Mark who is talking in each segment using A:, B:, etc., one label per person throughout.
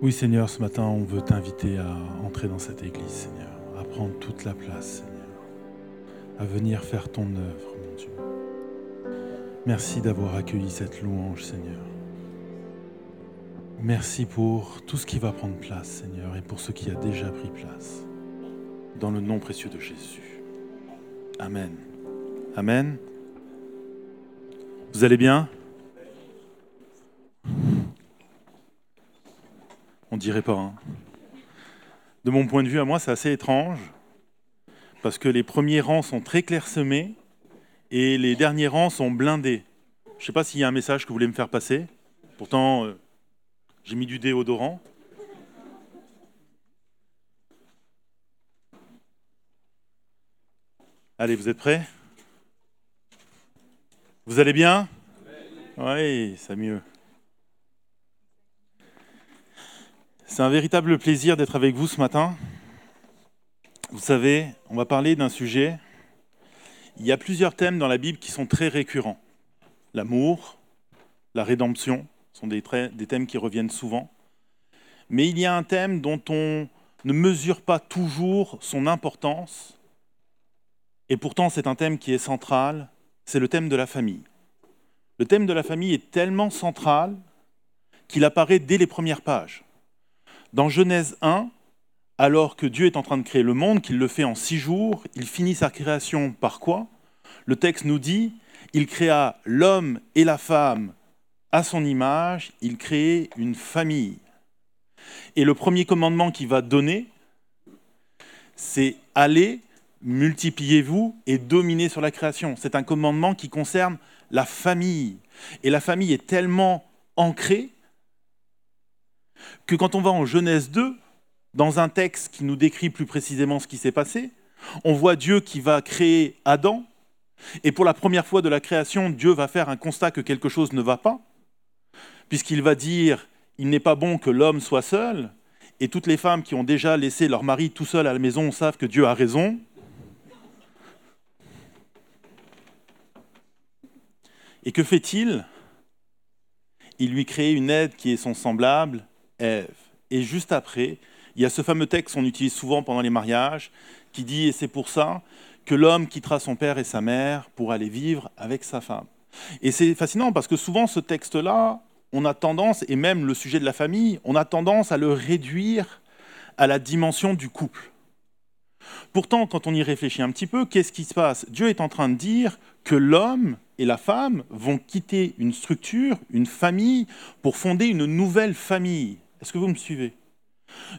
A: Oui Seigneur, ce matin on veut t'inviter à entrer dans cette église Seigneur, à prendre toute la place Seigneur, à venir faire ton œuvre mon Dieu. Merci d'avoir accueilli cette louange Seigneur. Merci pour tout ce qui va prendre place Seigneur et pour ce qui a déjà pris place. Dans le nom précieux de Jésus. Amen. Amen. Vous allez bien? On dirait pas. hein. De mon point de vue à moi, c'est assez étrange parce que les premiers rangs sont très clairsemés et les derniers rangs sont blindés. Je ne sais pas s'il y a un message que vous voulez me faire passer. Pourtant, euh, j'ai mis du déodorant. Allez, vous êtes prêts? Vous allez bien? Oui, c'est mieux. C'est un véritable plaisir d'être avec vous ce matin. Vous savez, on va parler d'un sujet. Il y a plusieurs thèmes dans la Bible qui sont très récurrents. L'amour, la rédemption sont des, des thèmes qui reviennent souvent. Mais il y a un thème dont on ne mesure pas toujours son importance. Et pourtant, c'est un thème qui est central. C'est le thème de la famille. Le thème de la famille est tellement central qu'il apparaît dès les premières pages. Dans Genèse 1, alors que Dieu est en train de créer le monde, qu'il le fait en six jours, il finit sa création par quoi? Le texte nous dit, il créa l'homme et la femme à son image, il crée une famille. Et le premier commandement qu'il va donner, c'est allez, multipliez-vous et dominez sur la création. C'est un commandement qui concerne la famille. Et la famille est tellement ancrée que quand on va en Genèse 2, dans un texte qui nous décrit plus précisément ce qui s'est passé, on voit Dieu qui va créer Adam, et pour la première fois de la création, Dieu va faire un constat que quelque chose ne va pas, puisqu'il va dire, il n'est pas bon que l'homme soit seul, et toutes les femmes qui ont déjà laissé leur mari tout seul à la maison savent que Dieu a raison. Et que fait-il? Il lui crée une aide qui est son semblable, Ève. Et juste après, il y a ce fameux texte qu'on utilise souvent pendant les mariages, qui dit, et c'est pour ça que l'homme quittera son père et sa mère pour aller vivre avec sa femme. Et c'est fascinant parce que souvent ce texte-là, on a tendance, et même le sujet de la famille, on a tendance à le réduire à la dimension du couple. Pourtant, quand on y réfléchit un petit peu, qu'est-ce qui se passe? Dieu est en train de dire que l'homme et la femme vont quitter une structure, une famille, pour fonder une nouvelle famille. Est-ce que vous me suivez?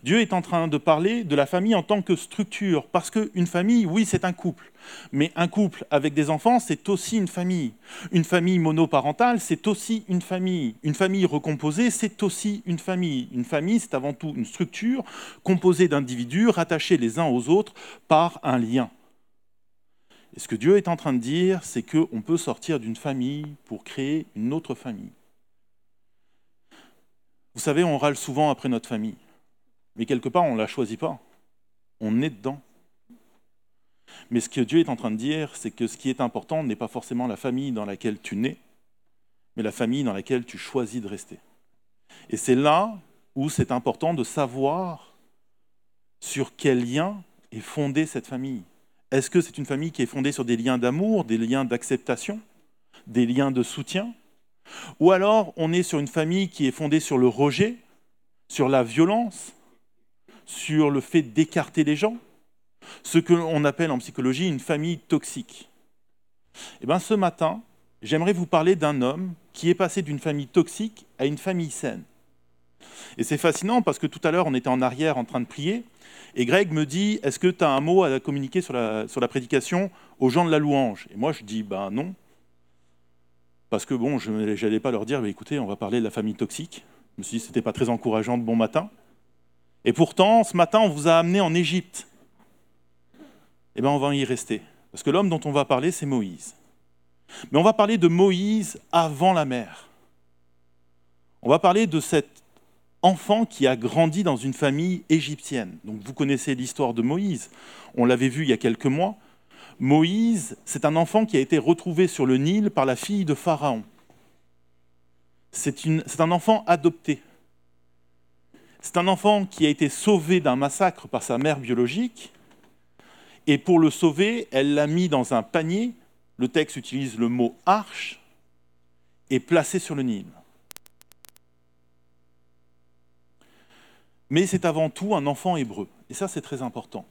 A: Dieu est en train de parler de la famille en tant que structure, parce qu'une famille, oui, c'est un couple, mais un couple avec des enfants, c'est aussi une famille. Une famille monoparentale, c'est aussi une famille. Une famille recomposée, c'est aussi une famille. Une famille, c'est avant tout une structure composée d'individus rattachés les uns aux autres par un lien. Et ce que Dieu est en train de dire, c'est qu'on peut sortir d'une famille pour créer une autre famille. Vous savez, on râle souvent après notre famille. Mais quelque part, on ne la choisit pas. On est dedans. Mais ce que Dieu est en train de dire, c'est que ce qui est important n'est pas forcément la famille dans laquelle tu nais, mais la famille dans laquelle tu choisis de rester. Et c'est là où c'est important de savoir sur quel lien est fondée cette famille. Est-ce que c'est une famille qui est fondée sur des liens d'amour, des liens d'acceptation, des liens de soutien Ou alors on est sur une famille qui est fondée sur le rejet, sur la violence, sur le fait d'écarter les gens, ce que l'on appelle en psychologie une famille toxique. Et bien ce matin, j'aimerais vous parler d'un homme qui est passé d'une famille toxique à une famille saine. Et c'est fascinant parce que tout à l'heure, on était en arrière en train de prier, et Greg me dit, est-ce que tu as un mot à communiquer sur la, sur la prédication aux gens de la louange? Et moi, je dis, ben non. Parce que bon, je n'allais pas leur dire, écoutez, on va parler de la famille toxique. Je me suis dit, c'était pas très encourageant de bon matin. Et pourtant, ce matin, on vous a amené en Égypte. Eh bien, on va y rester. Parce que l'homme dont on va parler, c'est Moïse. Mais on va parler de Moïse avant la mer. On va parler de cet enfant qui a grandi dans une famille égyptienne. Donc vous connaissez l'histoire de Moïse. On l'avait vu il y a quelques mois. Moïse, c'est un enfant qui a été retrouvé sur le Nil par la fille de Pharaon. C'est un enfant adopté. C'est un enfant qui a été sauvé d'un massacre par sa mère biologique, et pour le sauver, elle l'a mis dans un panier, le texte utilise le mot arche, et placé sur le Nil. Mais c'est avant tout un enfant hébreu, et ça c'est très important.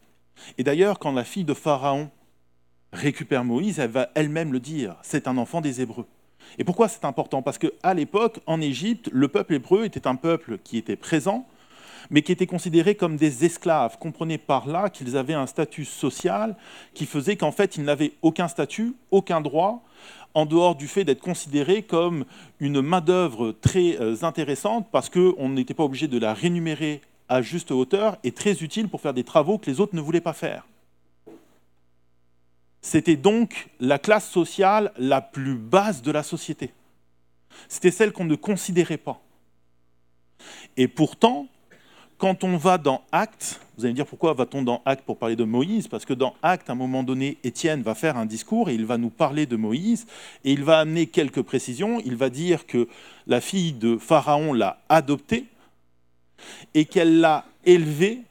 A: Et d'ailleurs, quand la fille de Pharaon récupère Moïse, elle va elle-même le dire, c'est un enfant des Hébreux. Et pourquoi c'est important? Parce qu'à l'époque, en Égypte, le peuple hébreu était un peuple qui était présent, mais qui était considéré comme des esclaves. Comprenez par là qu'ils avaient un statut social qui faisait qu'en fait, ils n'avaient aucun statut, aucun droit, en dehors du fait d'être considérés comme une main-d'œuvre très euh, intéressante parce qu'on n'était pas obligé de la rémunérer à juste hauteur et très utile pour faire des travaux que les autres ne voulaient pas faire. C'était donc la classe sociale la plus basse de la société. C'était celle qu'on ne considérait pas. Et pourtant, quand on va dans Actes, vous allez me dire pourquoi va-t-on dans Actes pour parler de Moïse? Parce que dans Actes, à un moment donné, Étienne va faire un discours et il va nous parler de Moïse et il va amener quelques précisions. Il va dire que la fille de Pharaon l'a adopté et qu'elle l'a élevé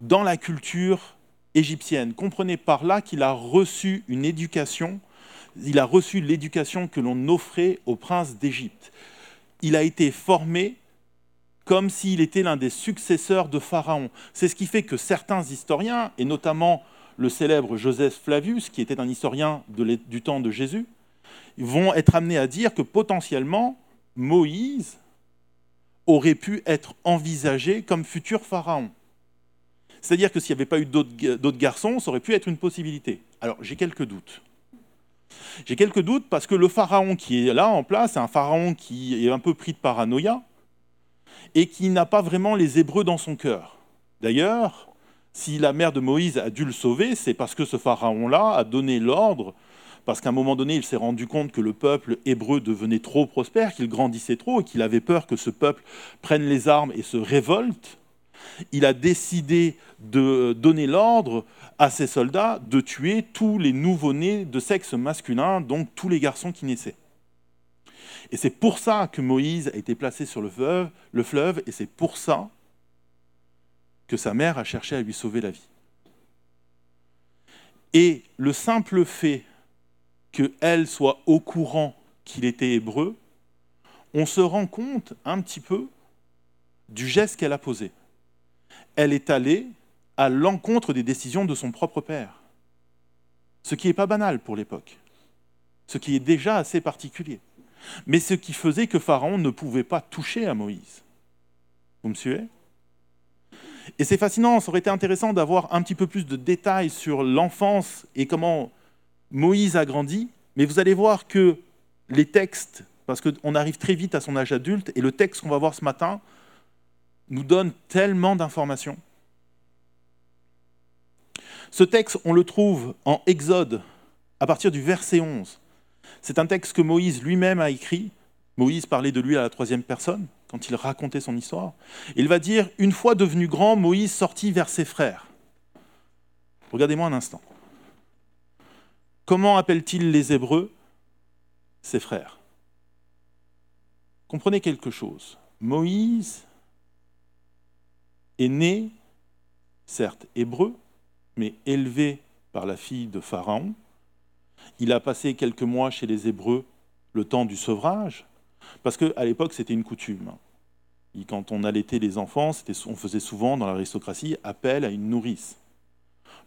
A: dans la culture Comprenez par là qu'il a reçu une éducation, il a reçu l'éducation que l'on offrait au prince d'Égypte. Il a été formé comme s'il était l'un des successeurs de Pharaon. C'est ce qui fait que certains historiens, et notamment le célèbre Joseph Flavius, qui était un historien du temps de Jésus, vont être amenés à dire que potentiellement Moïse aurait pu être envisagé comme futur Pharaon. C'est-à-dire que s'il n'y avait pas eu d'autres garçons, ça aurait pu être une possibilité. Alors j'ai quelques doutes. J'ai quelques doutes parce que le Pharaon qui est là en place, c'est un Pharaon qui est un peu pris de paranoïa, et qui n'a pas vraiment les Hébreux dans son cœur. D'ailleurs, si la mère de Moïse a dû le sauver, c'est parce que ce pharaon-là a donné l'ordre, parce qu'à un moment donné, il s'est rendu compte que le peuple hébreu devenait trop prospère, qu'il grandissait trop, et qu'il avait peur que ce peuple prenne les armes et se révolte. Il a décidé de donner l'ordre à ses soldats de tuer tous les nouveau-nés de sexe masculin, donc tous les garçons qui naissaient. Et c'est pour ça que Moïse a été placé sur le fleuve, le fleuve et c'est pour ça que sa mère a cherché à lui sauver la vie. Et le simple fait qu'elle soit au courant qu'il était hébreu, on se rend compte un petit peu du geste qu'elle a posé. Elle est allée à l'encontre des décisions de son propre père, ce qui n'est pas banal pour l'époque, ce qui est déjà assez particulier. Mais ce qui faisait que Pharaon ne pouvait pas toucher à Moïse. Vous me suivez? Et c'est fascinant, ça aurait été intéressant d'avoir un petit peu plus de détails sur l'enfance et comment Moïse a grandi, mais vous allez voir que les textes, parce qu'on arrive très vite à son âge adulte, et le texte qu'on va voir ce matin nous donne tellement d'informations. Ce texte, on le trouve en Exode, à partir du verset 11. C'est un texte que Moïse lui-même a écrit. Moïse parlait de lui à la troisième personne quand il racontait son histoire. Il va dire, une fois devenu grand, Moïse sortit vers ses frères. Regardez-moi un instant. Comment appelle-t-il les Hébreux? Ses frères. Comprenez quelque chose. Moïse est né, certes hébreu, mais élevé par la fille de Pharaon, il a passé quelques mois chez les Hébreux, le temps du sevrage, parce qu'à l'époque, c'était une coutume. quand on allaitait les enfants, on faisait souvent, dans l'aristocratie, appel à une nourrice.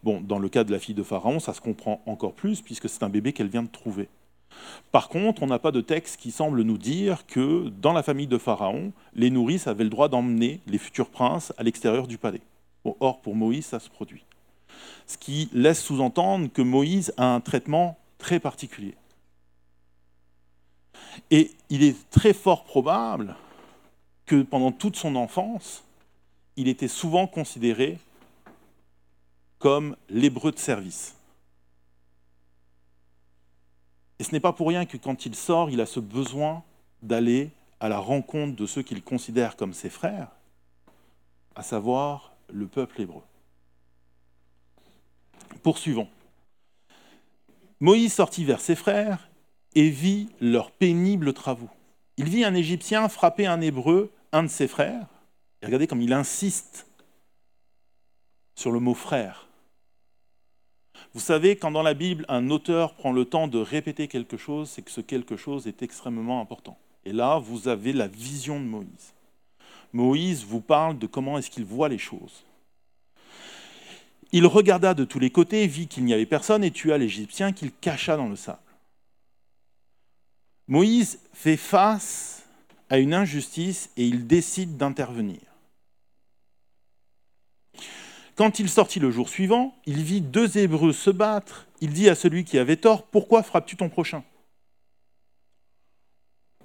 A: Bon, dans le cas de la fille de Pharaon, ça se comprend encore plus, puisque c'est un bébé qu'elle vient de trouver. Par contre, on n'a pas de texte qui semble nous dire que dans la famille de Pharaon, les nourrices avaient le droit d'emmener les futurs princes à l'extérieur du palais. or, pour Moïse, ça se produit. Ce qui laisse sous-entendre que Moïse a un traitement très particulier. Et il est très fort probable que pendant toute son enfance, il était souvent considéré comme l'hébreu de service. Et ce n'est pas pour rien que quand il sort, il a ce besoin d'aller à la rencontre de ceux qu'il considère comme ses frères, à savoir le peuple hébreu. Poursuivons. Moïse sortit vers ses frères et vit leurs pénibles travaux. Il vit un Égyptien frapper un Hébreu un de ses frères. Et regardez comme il insiste sur le mot frère. Vous savez, quand dans la Bible, un auteur prend le temps de répéter quelque chose, c'est que ce quelque chose est extrêmement important. Et là, vous avez la vision de Moïse. Moïse vous parle de comment est-ce qu'il voit les choses. Il regarda de tous les côtés, vit qu'il n'y avait personne et tua l'Égyptien qu'il cacha dans le sable. Moïse fait face à une injustice et il décide d'intervenir. Quand il sortit le jour suivant, il vit deux Hébreux se battre. Il dit à celui qui avait tort, Pourquoi frappes-tu ton prochain?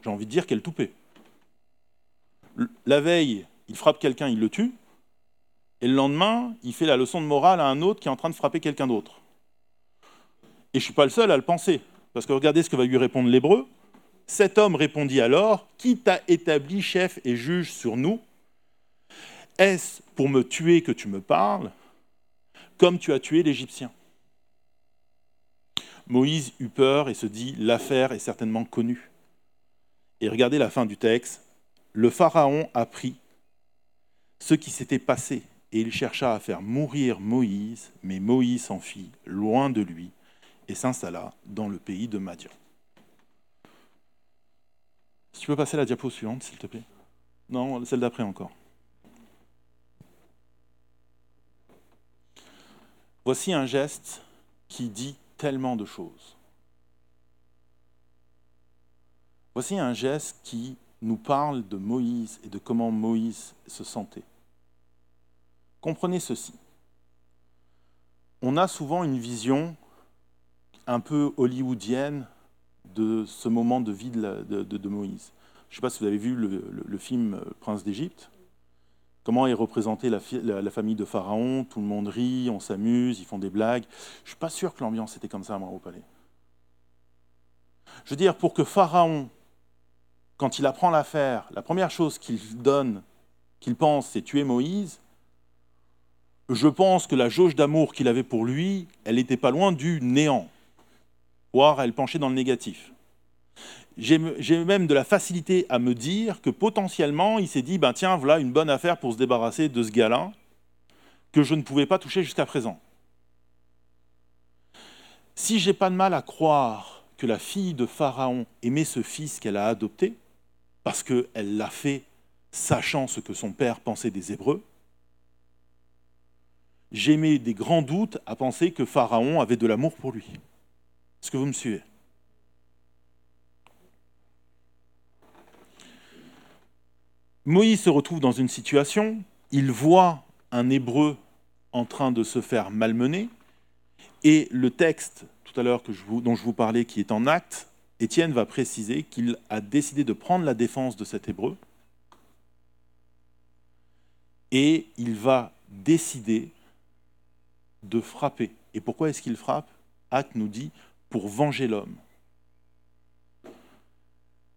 A: J'ai envie de dire quel toupet. La veille, il frappe quelqu'un, il le tue. Et le lendemain, il fait la leçon de morale à un autre qui est en train de frapper quelqu'un d'autre. Et je ne suis pas le seul à le penser. Parce que regardez ce que va lui répondre l'hébreu. Cet homme répondit alors Qui t'a établi chef et juge sur nous? Est-ce pour me tuer que tu me parles, comme tu as tué l'Égyptien? Moïse eut peur et se dit L'affaire est certainement connue. Et regardez la fin du texte Le Pharaon apprit ce qui s'était passé et il chercha à faire mourir Moïse, mais Moïse s'enfuit loin de lui et s'installa dans le pays de Madian. Si tu peux passer la diapo suivante, s'il te plaît? Non, celle d'après encore. Voici un geste qui dit tellement de choses. Voici un geste qui nous parle de Moïse et de comment Moïse se sentait. Comprenez ceci. On a souvent une vision un peu hollywoodienne de ce moment de vie de, Moïse. Je ne sais pas si vous avez vu le, film Prince d'Égypte. Comment est représentée la, famille de Pharaon Tout le monde rit, on s'amuse, ils font des blagues. Je ne suis pas sûr que l'ambiance était comme ça moi, au palais. Je veux dire, pour que Pharaon, quand il apprend l'affaire, la première chose qu'il donne, qu'il pense, c'est tuer Moïse, je pense que la jauge d'amour qu'il avait pour lui, elle n'était pas loin du néant, voire elle penchait dans le négatif. J'ai même de la facilité à me dire que potentiellement, il s'est dit, ben tiens, voilà une bonne affaire pour se débarrasser de ce gars-là, que je ne pouvais pas toucher jusqu'à présent. Si j'ai pas de mal à croire que la fille de Pharaon aimait ce fils qu'elle a adopté, parce qu'elle l'a fait sachant ce que son père pensait des Hébreux, j'émets des grands doutes à penser que Pharaon avait de l'amour pour lui. Est-ce que vous me suivez? Moïse se retrouve dans une situation, il voit un Hébreu en train de se faire malmener, et le texte tout à l'heure dont je vous parlais, qui est en acte, Étienne va préciser qu'il a décidé de prendre la défense de cet Hébreu, et il va décider de frapper. Et pourquoi est-ce qu'il frappe? Acte nous dit pour venger l'homme.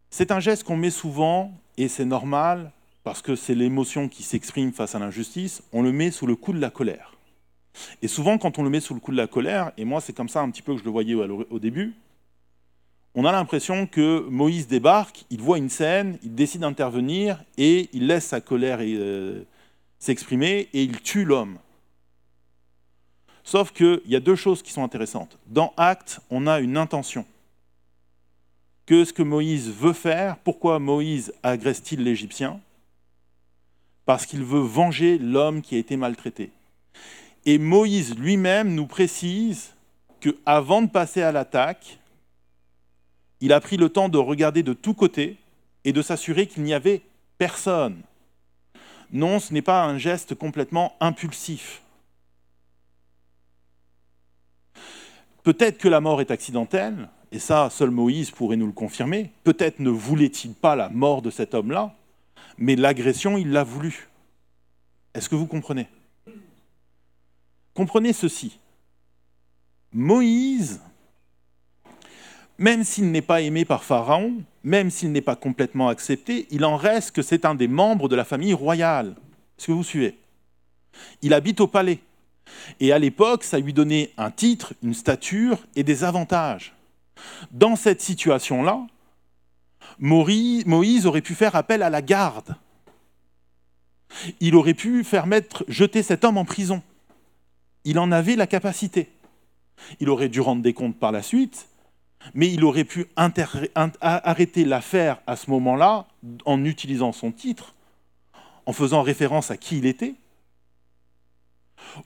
A: C'est un geste qu'on met souvent, et c'est normal, parce que c'est l'émotion qui s'exprime face à l'injustice, on le met sous le coup de la colère. Et souvent, quand on le met sous le coup de la colère, et moi c'est comme ça un petit peu que je le voyais au début, on a l'impression que Moïse débarque, il voit une scène, il décide d'intervenir, et il laisse sa colère euh, s'exprimer, et il tue l'homme. Sauf qu'il y a deux choses qui sont intéressantes. Dans Acte, on a une intention. Que ce que Moïse veut faire, pourquoi Moïse agresse-t-il l'Égyptien? Parce qu'il veut venger l'homme qui a été maltraité. Et Moïse lui-même nous précise qu'avant de passer à l'attaque, il a pris le temps de regarder de tous côtés et de s'assurer qu'il n'y avait personne. Non, ce n'est pas un geste complètement impulsif. Peut-être que la mort est accidentelle, et ça, seul Moïse pourrait nous le confirmer. Peut-être ne voulait-il pas la mort de cet homme-là, mais l'agression, il l'a voulu. Est-ce que vous comprenez? Comprenez ceci. Moïse, même s'il n'est pas aimé par Pharaon, même s'il n'est pas complètement accepté, il en reste que c'est un des membres de la famille royale. Est-ce que vous suivez? Il habite au palais. Et à l'époque, ça lui donnait un titre, une stature et des avantages. Dans cette situation-là, Moïse aurait pu faire appel à la garde. Il aurait pu faire mettre, jeter cet homme en prison. Il en avait la capacité. Il aurait dû rendre des comptes par la suite, mais il aurait pu arrêter l'affaire à ce moment-là en utilisant son titre, en faisant référence à qui il était,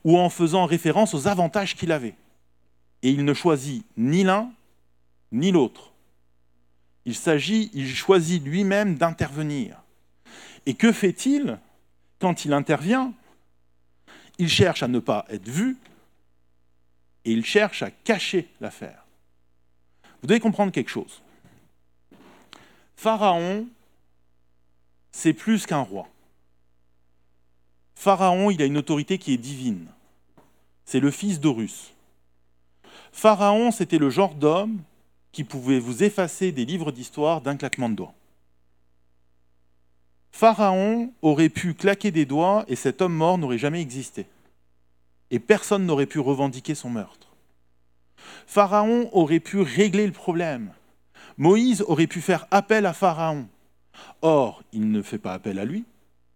A: ou en faisant référence aux avantages qu'il avait. Et il ne choisit ni l'un ni l'autre. Il s'agit, il choisit lui-même d'intervenir. Et que fait-il quand il intervient? Il cherche à ne pas être vu et il cherche à cacher l'affaire. Vous devez comprendre quelque chose. Pharaon, c'est plus qu'un roi. Pharaon, il a une autorité qui est divine. C'est le fils d'Horus. Pharaon, c'était le genre d'homme qui pouvait vous effacer des livres d'histoire d'un claquement de doigts. Pharaon aurait pu claquer des doigts et cet homme mort n'aurait jamais existé. Et personne n'aurait pu revendiquer son meurtre. Pharaon aurait pu régler le problème. Moïse aurait pu faire appel à Pharaon. Or, il ne fait pas appel à lui,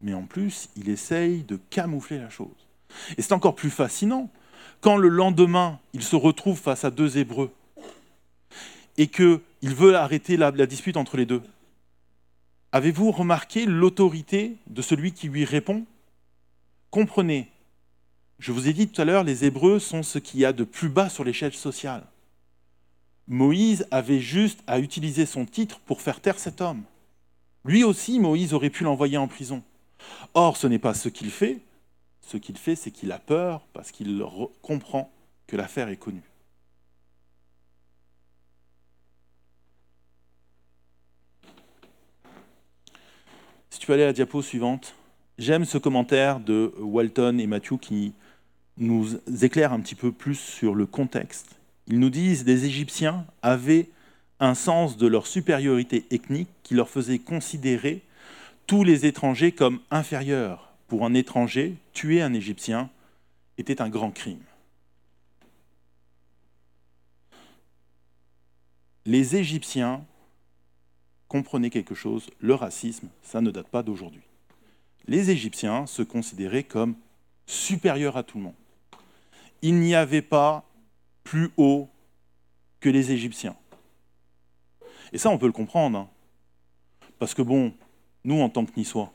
A: mais en plus, il essaye de camoufler la chose. Et c'est encore plus fascinant quand le lendemain, il se retrouve face à deux Hébreux et qu'il veut arrêter la, dispute entre les deux. Avez-vous remarqué l'autorité de celui qui lui répond? Comprenez, je vous ai dit tout à l'heure, les Hébreux sont ce qu'il y a de plus bas sur l'échelle sociale. Moïse avait juste à utiliser son titre pour faire taire cet homme. Lui aussi, Moïse aurait pu l'envoyer en prison. Or, ce n'est pas ce qu'il fait. Ce qu'il fait, c'est qu'il a peur parce qu'il comprend que l'affaire est connue. Si tu peux aller à la diapo suivante, j'aime ce commentaire de Walton et Matthew qui nous éclairent un petit peu plus sur le contexte. Ils nous disent que les Égyptiens avaient un sens de leur supériorité ethnique qui leur faisait considérer tous les étrangers comme inférieurs. Pour un étranger, tuer un Égyptien était un grand crime. Les Égyptiens comprenaient quelque chose, le racisme, ça ne date pas d'aujourd'hui. Les Égyptiens se considéraient comme supérieurs à tout le monde. Il n'y avait pas plus haut que les Égyptiens. Et ça, on peut le comprendre. Hein. Parce que bon, nous, en tant que Niçois,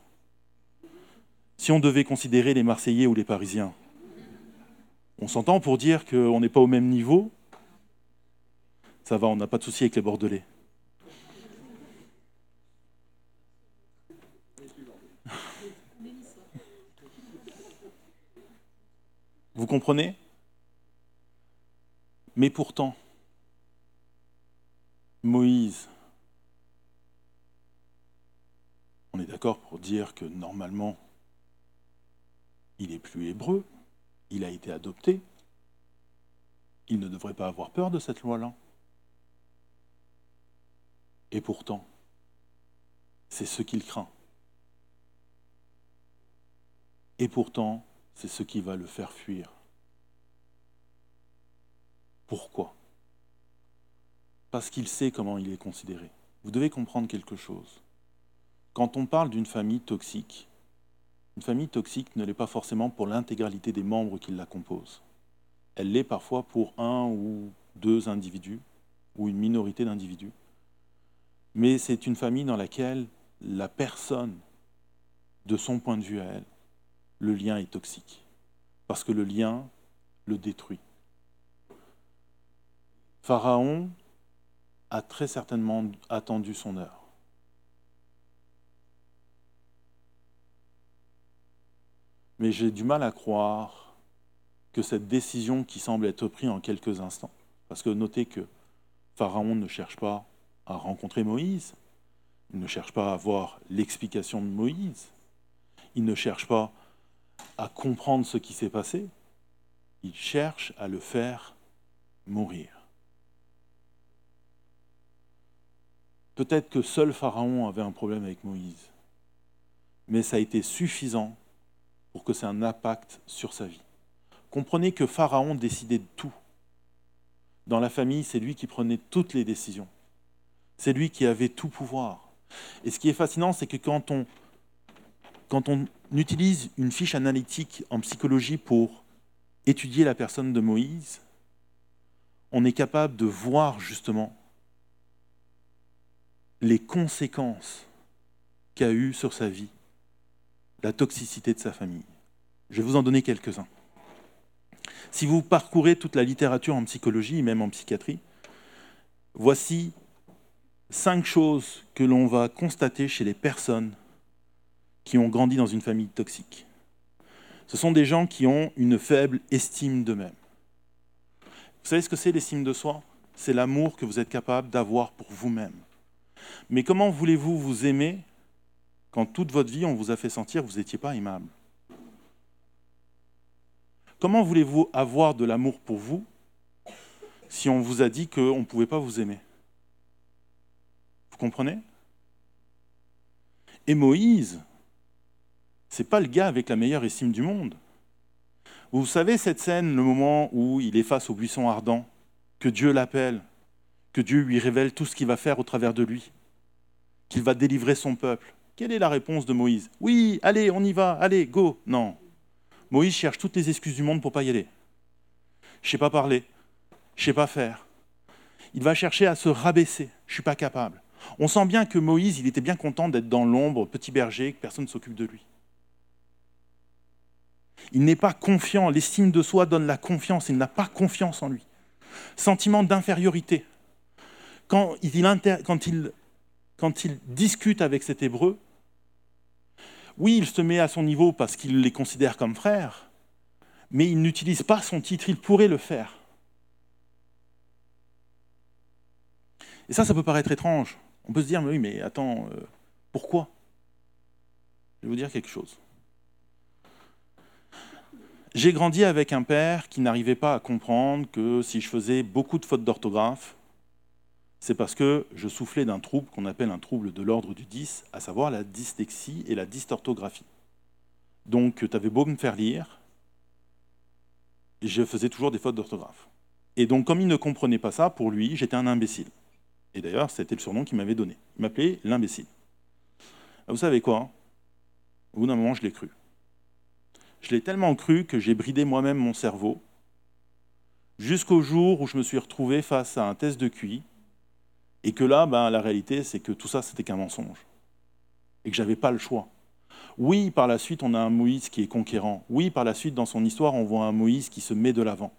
A: si on devait considérer les Marseillais ou les Parisiens, on s'entend pour dire qu'on n'est pas au même niveau. Ça va, on n'a pas de souci avec les Bordelais. Vous comprenez? Mais pourtant, Moïse, on est d'accord pour dire que normalement, il est plus hébreu, il a été adopté, il ne devrait pas avoir peur de cette loi-là. Et pourtant, c'est ce qu'il craint. Et pourtant, c'est ce qui va le faire fuir. Pourquoi? Parce qu'il sait comment il est considéré. Vous devez comprendre quelque chose. Quand on parle d'une famille toxique, une famille toxique ne l'est pas forcément pour l'intégralité des membres qui la composent. Elle l'est parfois pour un ou deux individus, ou une minorité d'individus. Mais c'est une famille dans laquelle la personne, de son point de vue à elle, le lien est toxique. Parce que le lien le détruit. Pharaon a très certainement attendu son heure. Mais j'ai du mal à croire que cette décision qui semble être prise en quelques instants, parce que notez que Pharaon ne cherche pas à rencontrer Moïse, il ne cherche pas à avoir l'explication de Moïse, il ne cherche pas à comprendre ce qui s'est passé, il cherche à le faire mourir. Peut-être que seul Pharaon avait un problème avec Moïse, mais ça a été suffisant pour que ait un impact sur sa vie. Comprenez que Pharaon décidait de tout. Dans la famille, c'est lui qui prenait toutes les décisions. C'est lui qui avait tout pouvoir. Et ce qui est fascinant, c'est que quand on, quand on utilise une fiche analytique en psychologie pour étudier la personne de Moïse, on est capable de voir justement les conséquences qu'a eues sur sa vie la toxicité de sa famille. Je vais vous en donner quelques-uns. Si vous parcourez toute la littérature en psychologie, même en psychiatrie, voici cinq choses que l'on va constater chez les personnes qui ont grandi dans une famille toxique. Ce sont des gens qui ont une faible estime d'eux-mêmes. Vous savez ce que c'est l'estime de soi? C'est l'amour que vous êtes capable d'avoir pour vous-même. Mais comment voulez-vous vous aimer quand toute votre vie on vous a fait sentir que vous n'étiez pas aimable? Comment voulez-vous avoir de l'amour pour vous si on vous a dit qu'on ne pouvait pas vous aimer? Vous comprenez? Et Moïse, c'est pas le gars avec la meilleure estime du monde. Vous savez cette scène, le moment où il est face au buisson ardent, que Dieu l'appelle, que Dieu lui révèle tout ce qu'il va faire au travers de lui, qu'il va délivrer son peuple. Quelle est la réponse de Moïse? Oui, allez, on y va, allez, go. Non. Moïse cherche toutes les excuses du monde pour pas y aller. Je sais pas parler, je sais pas faire. Il va chercher à se rabaisser. Je suis pas capable. On sent bien que Moïse, il était bien content d'être dans l'ombre, petit berger, que personne ne s'occupe de lui. Il n'est pas confiant. L'estime de soi donne la confiance. Il n'a pas confiance en lui. Sentiment d'infériorité. Quand il, discute avec cet hébreu, oui, il se met à son niveau parce qu'il les considère comme frères, mais il n'utilise pas son titre. Il pourrait le faire. Et ça, ça peut paraître étrange. On peut se dire, mais oui, mais attends, euh, pourquoi? Je vais vous dire quelque chose. J'ai grandi avec un père qui n'arrivait pas à comprendre que si je faisais beaucoup de fautes d'orthographe, c'est parce que je soufflais d'un trouble qu'on appelle un trouble de l'ordre du 10, à savoir la dyslexie et la dystorthographie. Donc, tu avais beau me faire lire, je faisais toujours des fautes d'orthographe. Et donc, comme il ne comprenait pas ça, pour lui, j'étais un imbécile. Et d'ailleurs, c'était le surnom qu'il m'avait donné. Il m'appelait l'imbécile. Vous savez quoi? Au bout d'un moment, je l'ai cru. Je l'ai tellement cru que j'ai bridé moi-même mon cerveau, jusqu'au jour où je me suis retrouvé face à un test de QI, et que là, ben, la réalité, c'est que tout ça, c'était qu'un mensonge, et que j'avais pas le choix. Oui, par la suite, on a un Moïse qui est conquérant. Oui, par la suite, dans son histoire, on voit un Moïse qui se met de l'avant.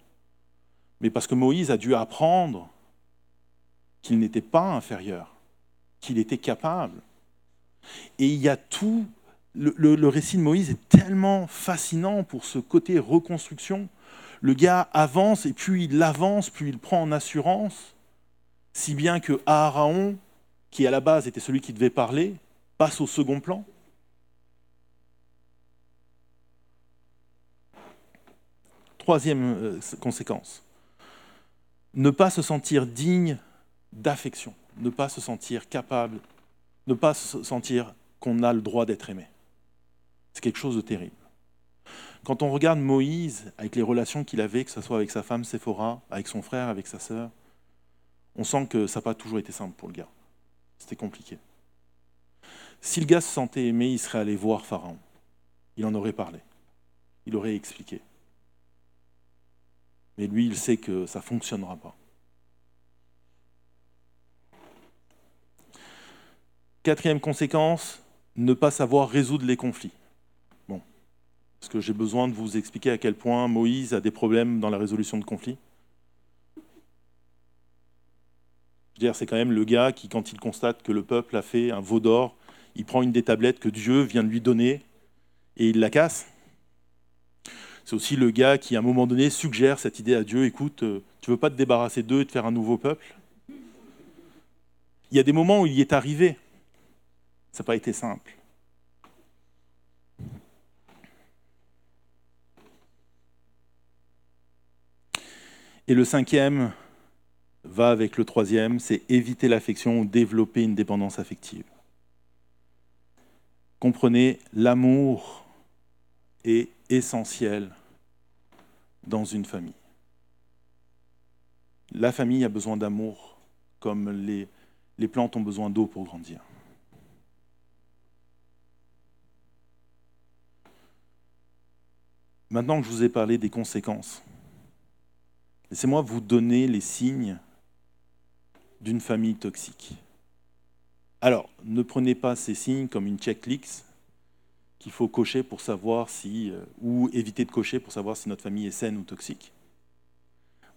A: Mais parce que Moïse a dû apprendre qu'il n'était pas inférieur, qu'il était capable. Et il y a tout le, récit de Moïse est tellement fascinant pour ce côté reconstruction. Le gars avance et puis il avance, puis il prend en assurance, si bien que Aaron, qui à la base était celui qui devait parler, passe au second plan. Troisième euh, conséquence, ne pas se sentir digne d'affection, ne pas se sentir capable, ne pas se sentir qu'on a le droit d'être aimé. C'est quelque chose de terrible. Quand on regarde Moïse, avec les relations qu'il avait, que ce soit avec sa femme Séphora, avec son frère, avec sa sœur, on sent que ça n'a pas toujours été simple pour le gars. C'était compliqué. Si le gars se sentait aimé, il serait allé voir Pharaon. Il en aurait parlé. Il aurait expliqué. Mais lui, il sait que ça ne fonctionnera pas. Quatrième conséquence, ne pas savoir résoudre les conflits. Est-ce que j'ai besoin de vous expliquer à quel point Moïse a des problèmes dans la résolution de conflits? Je veux dire, c'est quand même le gars qui, quand il constate que le peuple a fait un veau d'or, il prend une des tablettes que Dieu vient de lui donner et il la casse. C'est aussi le gars qui, à un moment donné, suggère cette idée à Dieu, écoute, euh, tu veux pas te débarrasser d'eux et de faire un nouveau peuple? Il y a des moments où il y est arrivé. Ça n'a pas été simple. Et le cinquième va avec le troisième, c'est éviter l'affection ou développer une dépendance affective. Comprenez, l'amour est essentiel dans une famille. La famille a besoin d'amour comme les, plantes ont besoin d'eau pour grandir. Maintenant que je vous ai parlé des conséquences, laissez-moi vous donner les signes d'une famille toxique. Alors, ne prenez pas ces signes comme une checklist qu'il faut cocher pour savoir si, euh, ou éviter de cocher pour savoir si notre famille est saine ou toxique.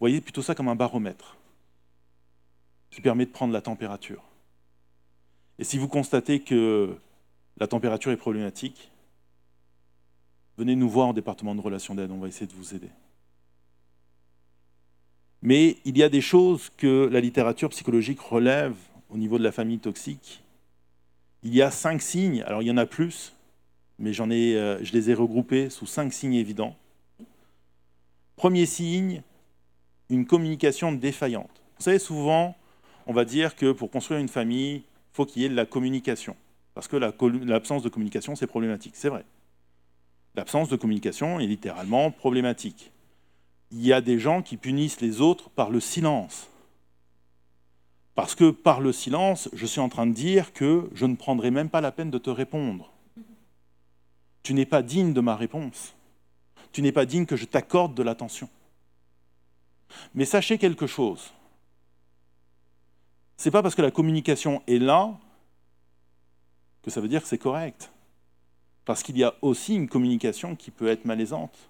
A: Voyez plutôt ça comme un baromètre qui permet de prendre la température. Et si vous constatez que la température est problématique, venez nous voir en département de relations d'aide, on va essayer de vous aider. Mais il y a des choses que la littérature psychologique relève au niveau de la famille toxique. Il y a cinq signes, alors il y en a plus, mais j'en ai, euh, je les ai regroupés sous cinq signes évidents. Premier signe, une communication défaillante. Vous savez, souvent, on va dire que pour construire une famille, il faut qu'il y ait de la communication. Parce que l'absence de communication, c'est problématique. C'est vrai. L'absence de communication est littéralement problématique. Il y a des gens qui punissent les autres par le silence. Parce que par le silence, je suis en train de dire que je ne prendrai même pas la peine de te répondre. Tu n'es pas digne de ma réponse. Tu n'es pas digne que je t'accorde de l'attention. Mais sachez quelque chose. Ce n'est pas parce que la communication est là que ça veut dire que c'est correct. Parce qu'il y a aussi une communication qui peut être malaisante.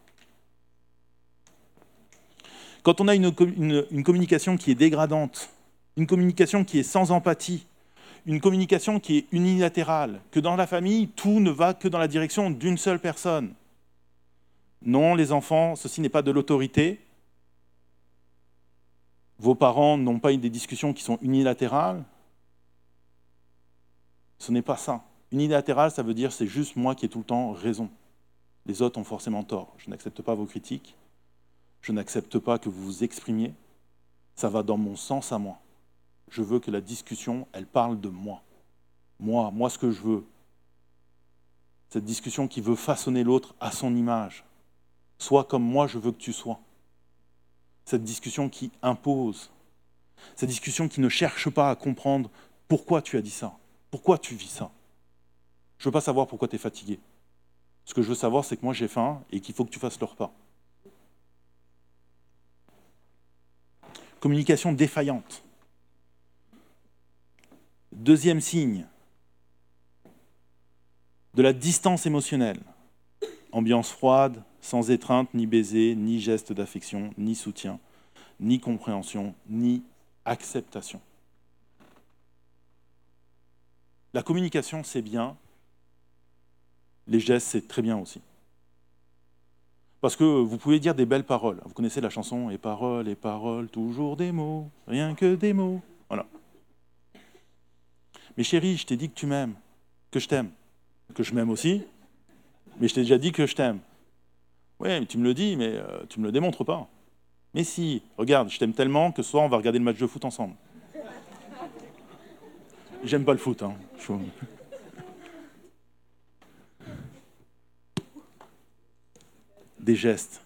A: Quand on a une, communication qui est dégradante, une communication qui est sans empathie, une communication qui est unilatérale, que dans la famille, tout ne va que dans la direction d'une seule personne. Non, les enfants, ceci n'est pas de l'autorité. Vos parents n'ont pas eu des discussions qui sont unilatérales. Ce n'est pas ça. Unilatéral, ça veut dire c'est juste moi qui ai tout le temps raison. Les autres ont forcément tort. Je n'accepte pas vos critiques. Je n'accepte pas que vous vous exprimiez. Ça va dans mon sens à moi je veux que la discussion, elle parle de moi. Moi, moi ce que je veux. Cette discussion qui veut façonner l'autre à son image. Sois comme moi je veux que tu sois. Cette discussion qui impose. Cette discussion qui ne cherche pas à comprendre pourquoi tu as dit ça. Pourquoi tu vis ça. Je ne veux pas savoir pourquoi tu es fatigué. Ce que je veux savoir, c'est que moi j'ai faim et qu'il faut que tu fasses le repas. Communication défaillante. Deuxième signe de la distance émotionnelle. Ambiance froide, sans étreinte, ni baiser, ni geste d'affection, ni soutien, ni compréhension, ni acceptation. La communication, c'est bien. Les gestes, c'est très bien aussi. Parce que vous pouvez dire des belles paroles. Vous connaissez la chanson Et paroles, et paroles, toujours des mots, rien que des mots. Voilà. Mais chérie, je t'ai dit que tu m'aimes, que je t'aime, que je m'aime aussi, mais je t'ai déjà dit que je t'aime. Oui, mais tu me le dis, mais euh, tu ne me le démontres pas. Mais si, regarde, je t'aime tellement que ce soir on va regarder le match de foot ensemble. J'aime pas le foot, hein. Des gestes.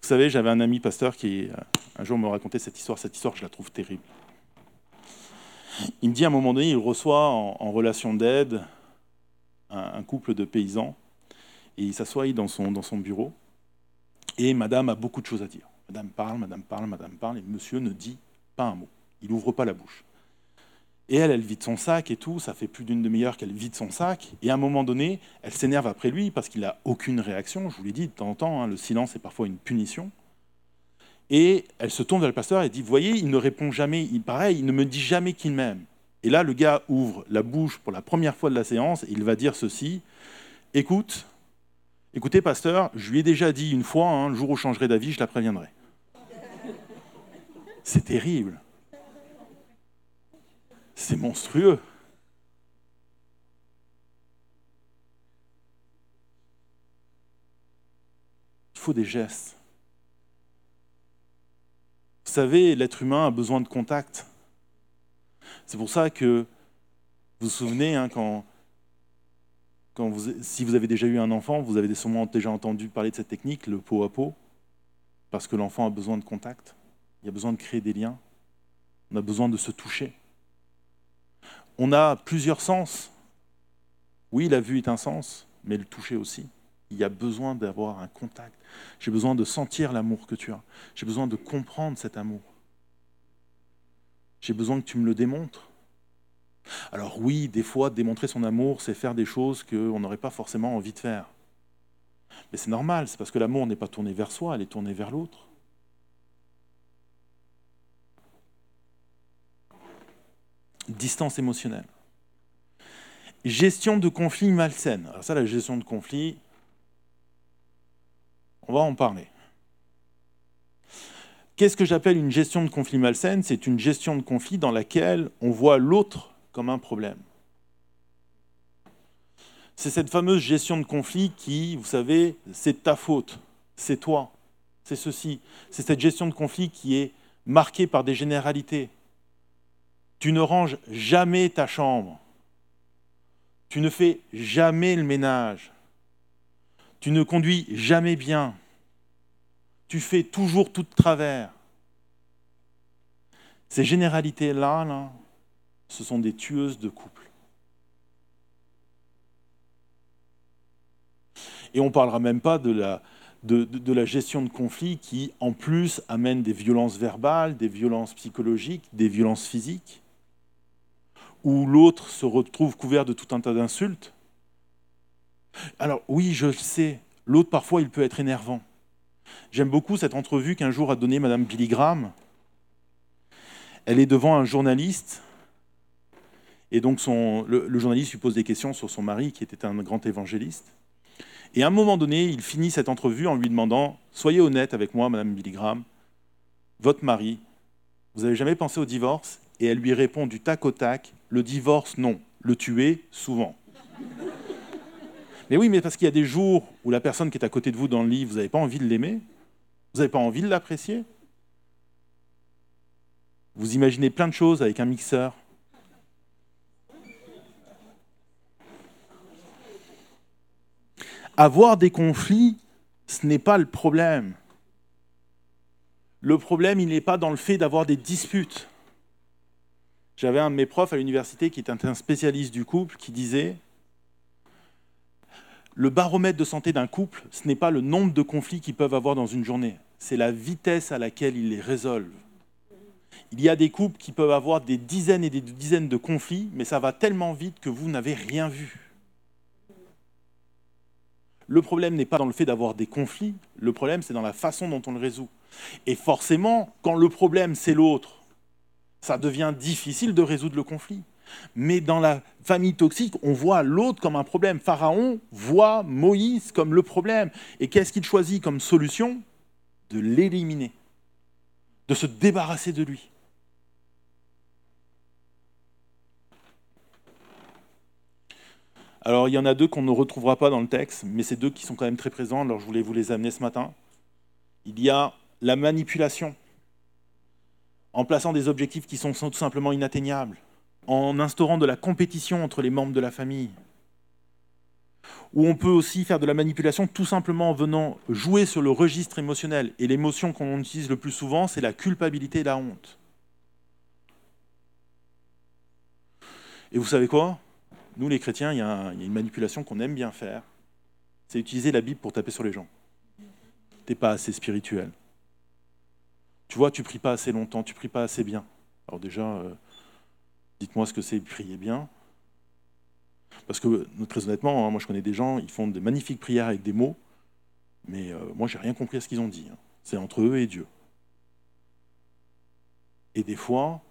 A: Vous savez, j'avais un ami pasteur qui, euh, un jour, me racontait cette histoire. Cette histoire, je la trouve terrible. Il me dit à un moment donné, il reçoit en, relation d'aide un, couple de paysans, et il s'assoit dans son, dans son bureau, et madame a beaucoup de choses à dire. Madame parle, madame parle, madame parle, et monsieur ne dit pas un mot. Il n'ouvre pas la bouche. Et elle, elle vide son sac et tout, ça fait plus d'une demi-heure qu'elle vide son sac, et à un moment donné, elle s'énerve après lui parce qu'il n'a aucune réaction. Je vous l'ai dit de temps en temps, hein, le silence est parfois une punition. Et elle se tourne vers le pasteur et dit, voyez, il ne répond jamais, il, pareil, il ne me dit jamais qu'il m'aime. Et là, le gars ouvre la bouche pour la première fois de la séance et il va dire ceci, écoute, écoutez pasteur, je lui ai déjà dit une fois, hein, le jour où je changerai d'avis, je la préviendrai. C'est terrible. C'est monstrueux. Il faut des gestes. Vous savez, l'être humain a besoin de contact. C'est pour ça que vous vous souvenez, hein, quand, quand vous, si vous avez déjà eu un enfant, vous avez sûrement déjà entendu parler de cette technique, le pot à pot, parce que l'enfant a besoin de contact, il a besoin de créer des liens, on a besoin de se toucher. On a plusieurs sens. Oui, la vue est un sens, mais le toucher aussi. il y a besoin d'avoir un contact. J'ai besoin de sentir l'amour que tu as. J'ai besoin de comprendre cet amour. J'ai besoin que tu me le démontres. Alors oui, des fois, démontrer son amour, c'est faire des choses qu'on n'aurait pas forcément envie de faire. Mais c'est normal, c'est parce que l'amour n'est pas tourné vers soi, elle est tournée vers l'autre. Distance émotionnelle. Gestion de conflits malsaines. Alors ça, la gestion de conflits, on va en parler. Qu'est-ce que j'appelle une gestion de conflit malsaine C'est une gestion de conflit dans laquelle on voit l'autre comme un problème. C'est cette fameuse gestion de conflit qui, vous savez, c'est ta faute, c'est toi, c'est ceci. C'est cette gestion de conflit qui est marquée par des généralités. Tu ne ranges jamais ta chambre. Tu ne fais jamais le ménage. Tu ne conduis jamais bien. Tu fais toujours tout de travers. Ces généralités-là, là, ce sont des tueuses de couple. Et on ne parlera même pas de la, de, de, la gestion de conflits qui, en plus, amène des violences verbales, des violences psychologiques, des violences physiques, où l'autre se retrouve couvert de tout un tas d'insultes. Alors oui, je le sais, l'autre parfois il peut être énervant. J'aime beaucoup cette entrevue qu'un jour a donnée Madame Billy Graham. Elle est devant un journaliste et donc le, journaliste lui pose des questions sur son mari, qui était un grand évangéliste. Et à un moment donné, il finit cette entrevue en lui demandant Soyez honnête avec moi, Madame Billy Graham, votre mari, vous n'avez jamais pensé au divorce? Et elle lui répond du tac au tac Le divorce, non. Le tuer, souvent. mais oui, mais parce qu'il y a des jours où la personne qui est à côté de vous dans le lit, vous n'avez pas envie de l'aimer? Vous n'avez pas envie de l'apprécier? Vous imaginez plein de choses avec un mixeur? Avoir des conflits, ce n'est pas le problème. Le problème, il n'est pas dans le fait d'avoir des disputes. J'avais un de mes profs à l'université qui était un spécialiste du couple qui disait le baromètre de santé d'un couple, ce n'est pas le nombre de conflits qu'ils peuvent avoir dans une journée, c'est la vitesse à laquelle ils les résolvent. Il y a des couples qui peuvent avoir des dizaines et des dizaines de conflits, mais ça va tellement vite que vous n'avez rien vu. Le problème n'est pas dans le fait d'avoir des conflits, le problème c'est dans la façon dont on le résout. Et forcément, quand le problème c'est l'autre, ça devient difficile de résoudre le conflit. Mais dans la famille toxique, on voit l'autre comme un problème. Pharaon voit Moïse comme le problème. Et qu'est-ce qu'il choisit comme solution? De l'éliminer, de se débarrasser de lui. Alors il y en a deux qu'on ne retrouvera pas dans le texte, mais c'est deux qui sont quand même très présents, alors je voulais vous les amener ce matin. Il y a la manipulation, en plaçant des objectifs qui sont tout simplement inatteignables, en instaurant de la compétition entre les membres de la famille. Ou on peut aussi faire de la manipulation tout simplement en venant jouer sur le registre émotionnel. Et l'émotion qu'on utilise le plus souvent, c'est la culpabilité et la honte. Et vous savez quoi? Nous, les chrétiens, il y, a une manipulation qu'on aime bien faire, c'est utiliser la Bible pour taper sur les gens. Tu n'es pas assez spirituel. Tu vois, tu pries pas assez longtemps, tu pries pas assez bien. Alors déjà, euh, dites-moi ce que c'est prier bien. Parce que très honnêtement, hein, moi je connais des gens, ils font de magnifiques prières avec des mots, mais moi, euh, moi j'ai rien compris à ce qu'ils ont dit. Hein. C'est entre eux et Dieu. Et des fois,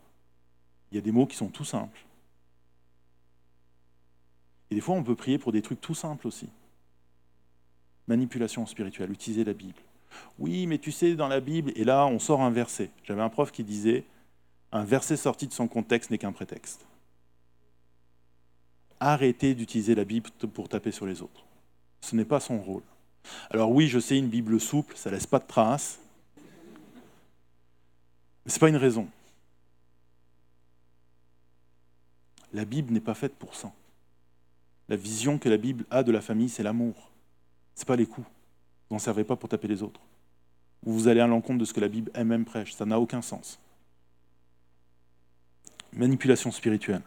A: il y a des mots qui sont tout simples. Et des fois, on peut prier pour des trucs tout simples aussi. Manipulation spirituelle, utiliser la Bible. Oui, mais tu sais, dans la Bible, et là, on sort un verset. J'avais un prof qui disait, un verset sorti de son contexte n'est qu'un prétexte. Arrêtez d'utiliser la Bible pour taper sur les autres. Ce n'est pas son rôle. Alors oui, je sais, une Bible souple, ça ne laisse pas de traces. Mais ce n'est pas une raison. La Bible n'est pas faite pour ça. La vision que la Bible a de la famille, c'est l'amour. Ce n'est pas les coups. Vous n'en servez pas pour taper les autres. Ou vous allez à l'encontre de ce que la Bible elle-même prêche. Ça n'a aucun sens. Manipulation spirituelle.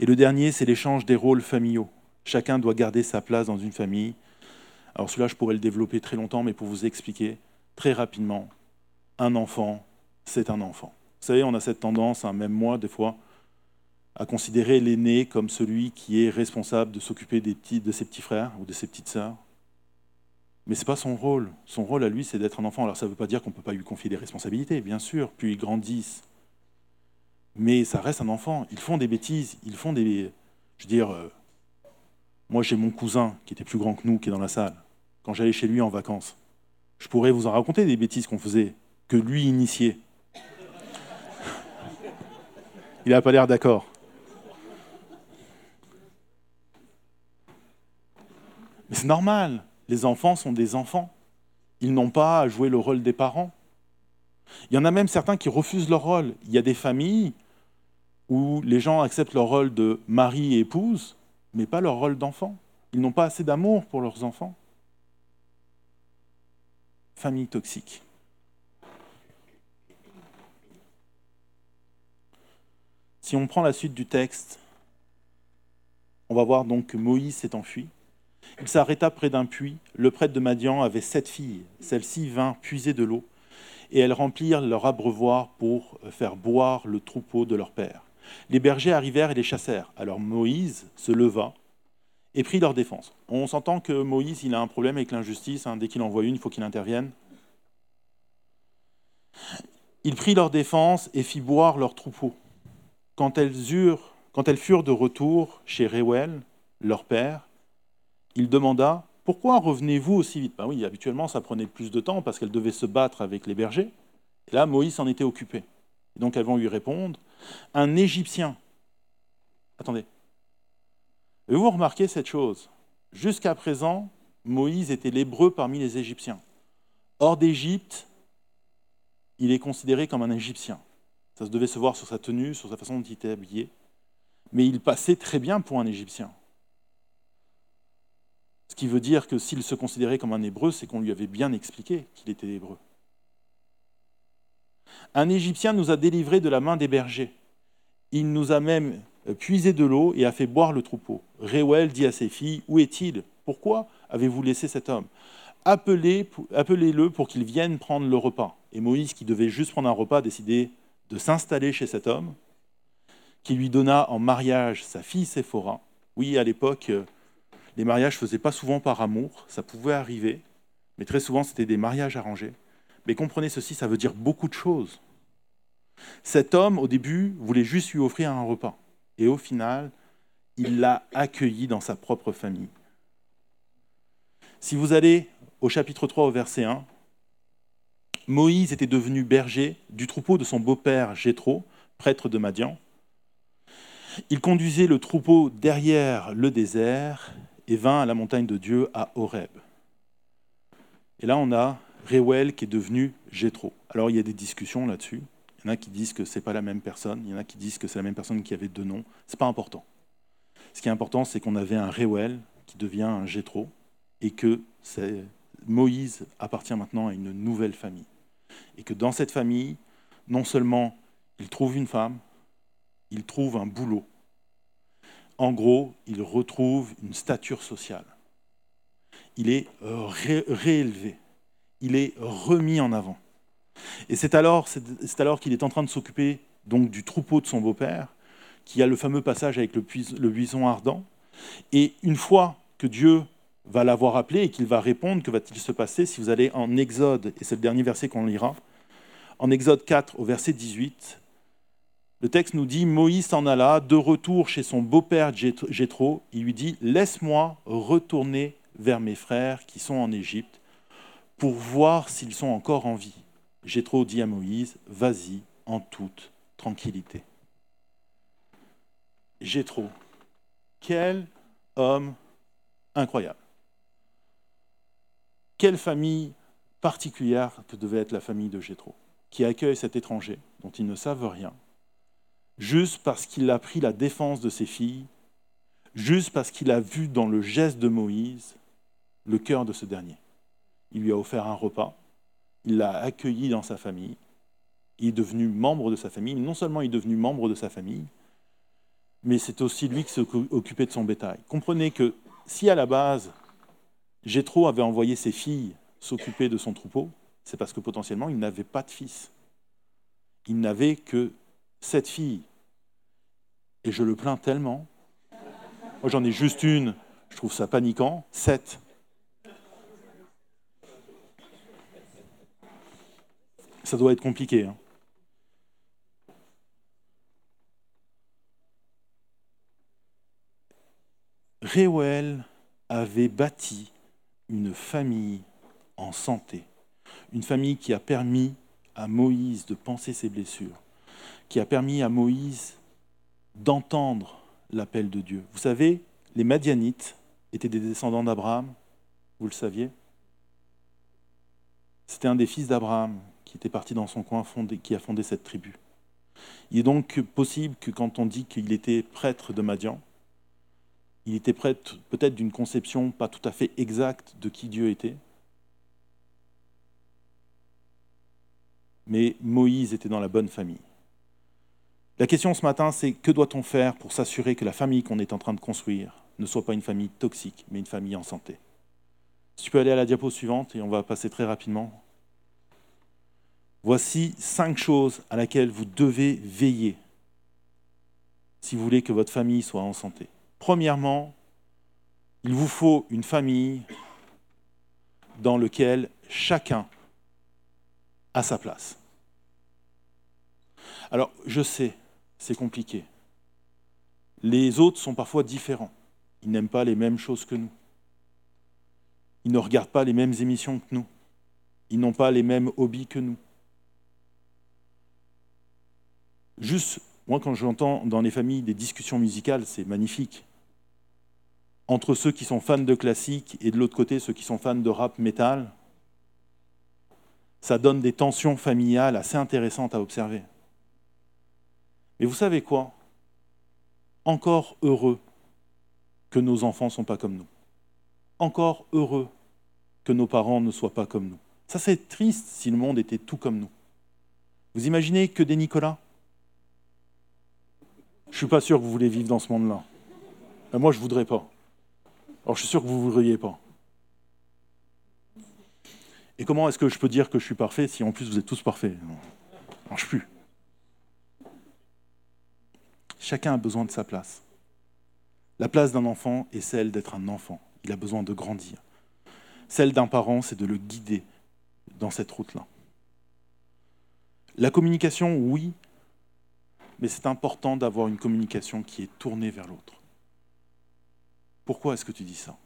A: Et le dernier, c'est l'échange des rôles familiaux. Chacun doit garder sa place dans une famille. Alors celui-là, je pourrais le développer très longtemps, mais pour vous expliquer très rapidement, un enfant, c'est un enfant. Vous savez, on a cette tendance, hein, même moi des fois, à considérer l'aîné comme celui qui est responsable de s'occuper de ses petits frères ou de ses petites sœurs. Mais ce n'est pas son rôle. Son rôle à lui, c'est d'être un enfant. Alors ça ne veut pas dire qu'on ne peut pas lui confier des responsabilités, bien sûr, puis ils grandissent. Mais ça reste un enfant. Ils font des bêtises, ils font des... Je veux dire, euh, moi j'ai mon cousin qui était plus grand que nous, qui est dans la salle. Quand j'allais chez lui en vacances, je pourrais vous en raconter des bêtises qu'on faisait, que lui initiait. Il n'a pas l'air d'accord. Mais c'est normal, les enfants sont des enfants. Ils n'ont pas à jouer le rôle des parents. Il y en a même certains qui refusent leur rôle. Il y a des familles où les gens acceptent leur rôle de mari et épouse, mais pas leur rôle d'enfant. Ils n'ont pas assez d'amour pour leurs enfants. Famille toxique. Si on prend la suite du texte, on va voir donc que Moïse s'est enfui. Il s'arrêta près d'un puits. Le prêtre de Madian avait sept filles. Celles-ci vinrent puiser de l'eau, et elles remplirent leur abreuvoir pour faire boire le troupeau de leur père. Les bergers arrivèrent et les chassèrent. Alors Moïse se leva et prit leur défense. On s'entend que Moïse, il a un problème avec l'injustice. Hein. Dès qu'il en voit une, il faut qu'il intervienne. Il prit leur défense et fit boire leur troupeau. Quand elles, quand elles furent de retour chez Réuel, leur père, il demanda Pourquoi revenez-vous aussi vite? Ben Oui, habituellement, ça prenait plus de temps parce qu'elle devait se battre avec les bergers. Et là, Moïse en était occupé. Et donc, elles vont lui répondre Un Égyptien. Attendez. Et vous remarquez cette chose Jusqu'à présent, Moïse était l'hébreu parmi les Égyptiens. Hors d'Égypte, il est considéré comme un Égyptien. Ça se devait se voir sur sa tenue, sur sa façon dont il était habillé. Mais il passait très bien pour un Égyptien. Ce qui veut dire que s'il se considérait comme un hébreu, c'est qu'on lui avait bien expliqué qu'il était hébreu. Un Égyptien nous a délivrés de la main des bergers. Il nous a même puisé de l'eau et a fait boire le troupeau. Réuel dit à ses filles, Où est-il? Pourquoi avez-vous laissé cet homme? Appelez-le pour qu'il vienne prendre le repas. Et Moïse, qui devait juste prendre un repas, a de s'installer chez cet homme, qui lui donna en mariage sa fille Séphora. Oui, à l'époque, les mariages ne faisaient pas souvent par amour, ça pouvait arriver, mais très souvent c'était des mariages arrangés. Mais comprenez ceci, ça veut dire beaucoup de choses. Cet homme, au début, voulait juste lui offrir un repas. Et au final, il l'a accueilli dans sa propre famille. Si vous allez au chapitre 3 au verset 1, Moïse était devenu berger du troupeau de son beau-père Jéthro, prêtre de Madian. Il conduisait le troupeau derrière le désert et vint à la montagne de Dieu à Horeb. Et là, on a Réuel qui est devenu Jéthro. Alors, il y a des discussions là-dessus. Il y en a qui disent que ce n'est pas la même personne. Il y en a qui disent que c'est la même personne qui avait deux noms. Ce n'est pas important. Ce qui est important, c'est qu'on avait un Réuel qui devient un Jéthro et que Moïse appartient maintenant à une nouvelle famille. Et que dans cette famille, non seulement il trouve une femme, il trouve un boulot, en gros, il retrouve une stature sociale. Il est réélevé. Il est remis en avant. Et c'est alors, c'est alors qu'il est en train de s'occuper donc du troupeau de son beau-père, qui a le fameux passage avec le, le buisson ardent. Et une fois que Dieu va l'avoir appelé et qu'il va répondre, que va-t-il se passer si vous allez en Exode, et c'est le dernier verset qu'on lira, en Exode 4 au verset 18, le texte nous dit Moïse s'en alla, de retour chez son beau-père Jéthro, il lui dit Laisse-moi retourner vers mes frères qui sont en Égypte pour voir s'ils sont encore en vie. Jéthro dit à Moïse Vas-y en toute tranquillité. Jéthro, quel homme incroyable. Quelle famille particulière que devait être la famille de Jéthro, qui accueille cet étranger dont ils ne savent rien, juste parce qu'il a pris la défense de ses filles, juste parce qu'il a vu dans le geste de Moïse le cœur de ce dernier. Il lui a offert un repas, il l'a accueilli dans sa famille, il est devenu membre de sa famille. Non seulement il est devenu membre de sa famille, mais c'est aussi lui qui s'est occupé de son bétail. Comprenez que si à la base, Jétro avait envoyé ses filles s'occuper de son troupeau, c'est parce que potentiellement il n'avait pas de fils. Il n'avait que sept filles. Et je le plains tellement. Moi j'en ai juste une, je trouve ça paniquant. Sept. Ça doit être compliqué. Hein. Réouel avait bâti une famille en santé, une famille qui a permis à Moïse de penser ses blessures, qui a permis à Moïse d'entendre l'appel de Dieu. Vous savez, les Madianites étaient des descendants d'Abraham, vous le saviez C'était un des fils d'Abraham qui était parti dans son coin, qui a fondé cette tribu. Il est donc possible que quand on dit qu'il était prêtre de Madian, il était prêtre peut-être d'une conception pas tout à fait exacte de qui Dieu était. Mais Moïse était dans la bonne famille. La question ce matin, c'est que doit-on faire pour s'assurer que la famille qu'on est en train de construire ne soit pas une famille toxique, mais une famille en santé? Si tu peux aller à la diapo suivante, et on va passer très rapidement. Voici cinq choses à laquelle vous devez veiller si vous voulez que votre famille soit en santé. Premièrement, il vous faut une famille dans laquelle chacun a sa place. Alors, je sais, c'est compliqué. Les autres sont parfois différents. Ils n'aiment pas les mêmes choses que nous. Ils ne regardent pas les mêmes émissions que nous. Ils n'ont pas les mêmes hobbies que nous. Juste, moi, quand j'entends dans les familles des discussions musicales, c'est magnifique entre ceux qui sont fans de classique et de l'autre côté ceux qui sont fans de rap metal, ça donne des tensions familiales assez intéressantes à observer. Mais vous savez quoi? Encore heureux que nos enfants ne sont pas comme nous. Encore heureux que nos parents ne soient pas comme nous. Ça, c'est triste si le monde était tout comme nous. Vous imaginez que des Nicolas? Je ne suis pas sûr que vous voulez vivre dans ce monde-là. Moi, je ne voudrais pas. Alors je suis sûr que vous ne voudriez pas. Et comment est-ce que je peux dire que je suis parfait si en plus vous êtes tous parfaits? Ça marche plus. Chacun a besoin de sa place. La place d'un enfant est celle d'être un enfant. Il a besoin de grandir. Celle d'un parent, c'est de le guider dans cette route-là. La communication, oui, mais c'est important d'avoir une communication qui est tournée vers l'autre. Pourquoi est-ce que tu dis ça?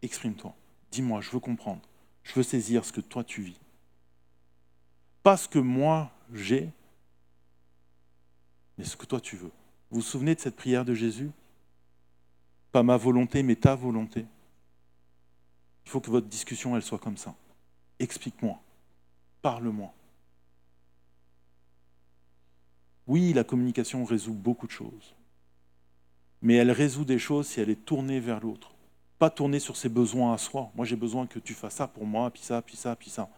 A: Exprime-toi. Dis-moi, je veux comprendre. Je veux saisir ce que toi tu vis. Pas ce que moi j'ai, mais ce que toi tu veux. Vous vous souvenez de cette prière de Jésus? Pas ma volonté, mais ta volonté. Il faut que votre discussion, elle soit comme ça. Explique-moi. Parle-moi. Oui, la communication résout beaucoup de choses mais elle résout des choses si elle est tournée vers l'autre. Pas tournée sur ses besoins à soi. Moi, j'ai besoin que tu fasses ça pour moi, puis ça, puis ça, puis ça.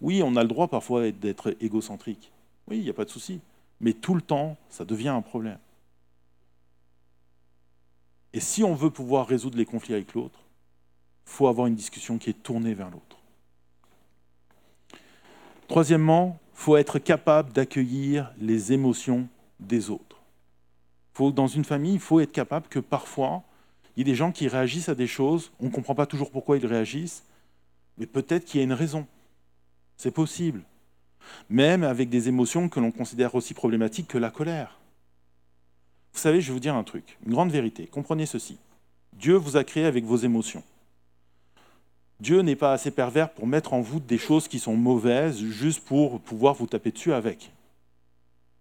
A: Oui, on a le droit parfois d'être égocentrique. Oui, il n'y a pas de souci. Mais tout le temps, ça devient un problème. Et si on veut pouvoir résoudre les conflits avec l'autre, il faut avoir une discussion qui est tournée vers l'autre. Troisièmement, il faut être capable d'accueillir les émotions des autres dans une famille, il faut être capable que parfois, il y ait des gens qui réagissent à des choses, on ne comprend pas toujours pourquoi ils réagissent, mais peut-être qu'il y a une raison. C'est possible. Même avec des émotions que l'on considère aussi problématiques que la colère. Vous savez, je vais vous dire un truc, une grande vérité. Comprenez ceci. Dieu vous a créé avec vos émotions. Dieu n'est pas assez pervers pour mettre en vous des choses qui sont mauvaises juste pour pouvoir vous taper dessus avec.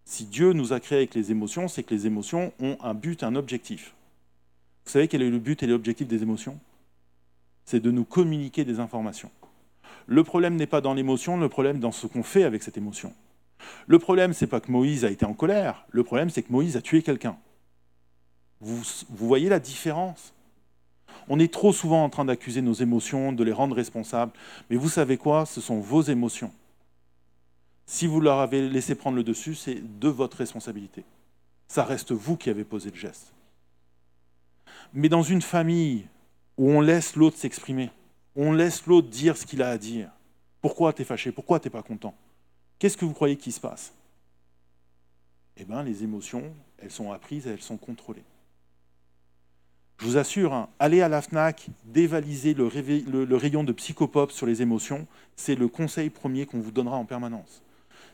A: Si Dieu nous a créés avec les émotions, c'est que les émotions ont un but, un objectif. Vous savez quel est le but et l'objectif des émotions? C'est de nous communiquer des informations. Le problème n'est pas dans l'émotion, le problème est dans ce qu'on fait avec cette émotion. Le problème, c'est pas que Moïse a été en colère, le problème, c'est que Moïse a tué quelqu'un. Vous, vous voyez la différence? On est trop souvent en train d'accuser nos émotions, de les rendre responsables, mais vous savez quoi? Ce sont vos émotions si vous leur avez laissé prendre le dessus, c'est de votre responsabilité. Ça reste vous qui avez posé le geste. Mais dans une famille où on laisse l'autre s'exprimer, on laisse l'autre dire ce qu'il a à dire. Pourquoi tu es fâché? Pourquoi tu n'es pas content? Qu'est-ce que vous croyez qui se passe? Eh bien, les émotions, elles sont apprises et elles sont contrôlées. Je vous assure, hein, aller à la FNAC, dévaliser le, le rayon de psychopop sur les émotions, c'est le conseil premier qu'on vous donnera en permanence.